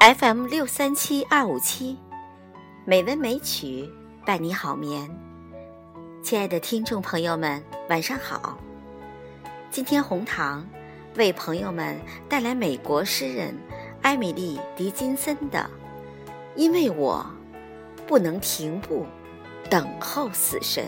FM 六三七二五七，美文美曲伴你好眠。亲爱的听众朋友们，晚上好。今天红糖为朋友们带来美国诗人艾米丽·狄金森的《因为我不能停步等候死神》。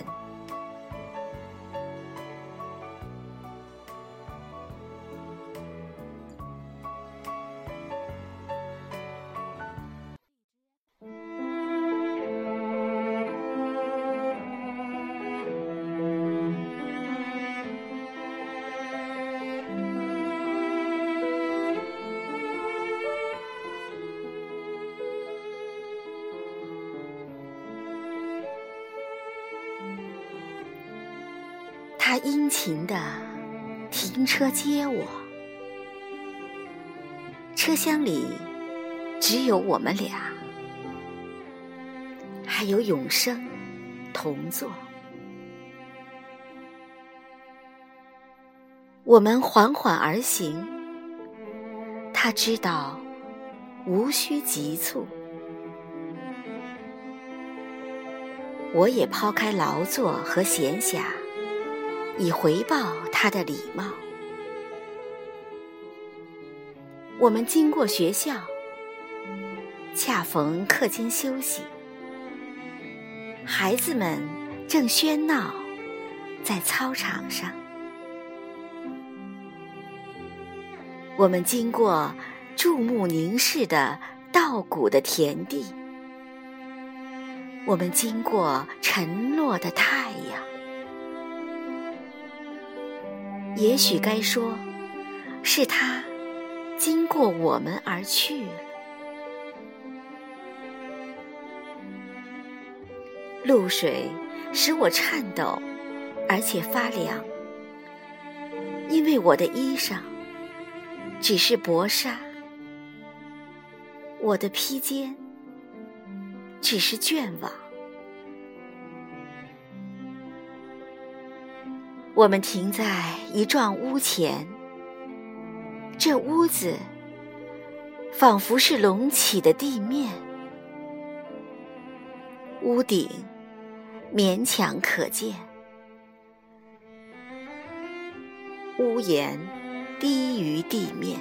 他殷勤的停车接我，车厢里只有我们俩，还有永生同坐。我们缓缓而行，他知道无需急促，我也抛开劳作和闲暇。以回报他的礼貌。我们经过学校，恰逢课间休息，孩子们正喧闹在操场上。我们经过注目凝视的稻谷的田地，我们经过沉落的太阳。也许该说，是他经过我们而去了。露水使我颤抖，而且发凉，因为我的衣裳只是薄纱，我的披肩只是绢网。我们停在一幢屋前，这屋子仿佛是隆起的地面，屋顶勉强可见，屋檐低于地面。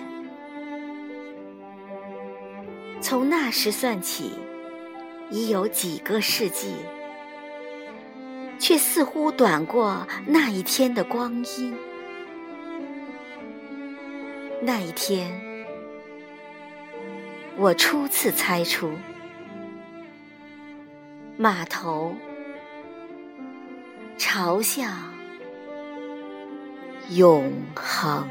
从那时算起，已有几个世纪。却似乎短过那一天的光阴。那一天，我初次猜出，码头朝向永恒。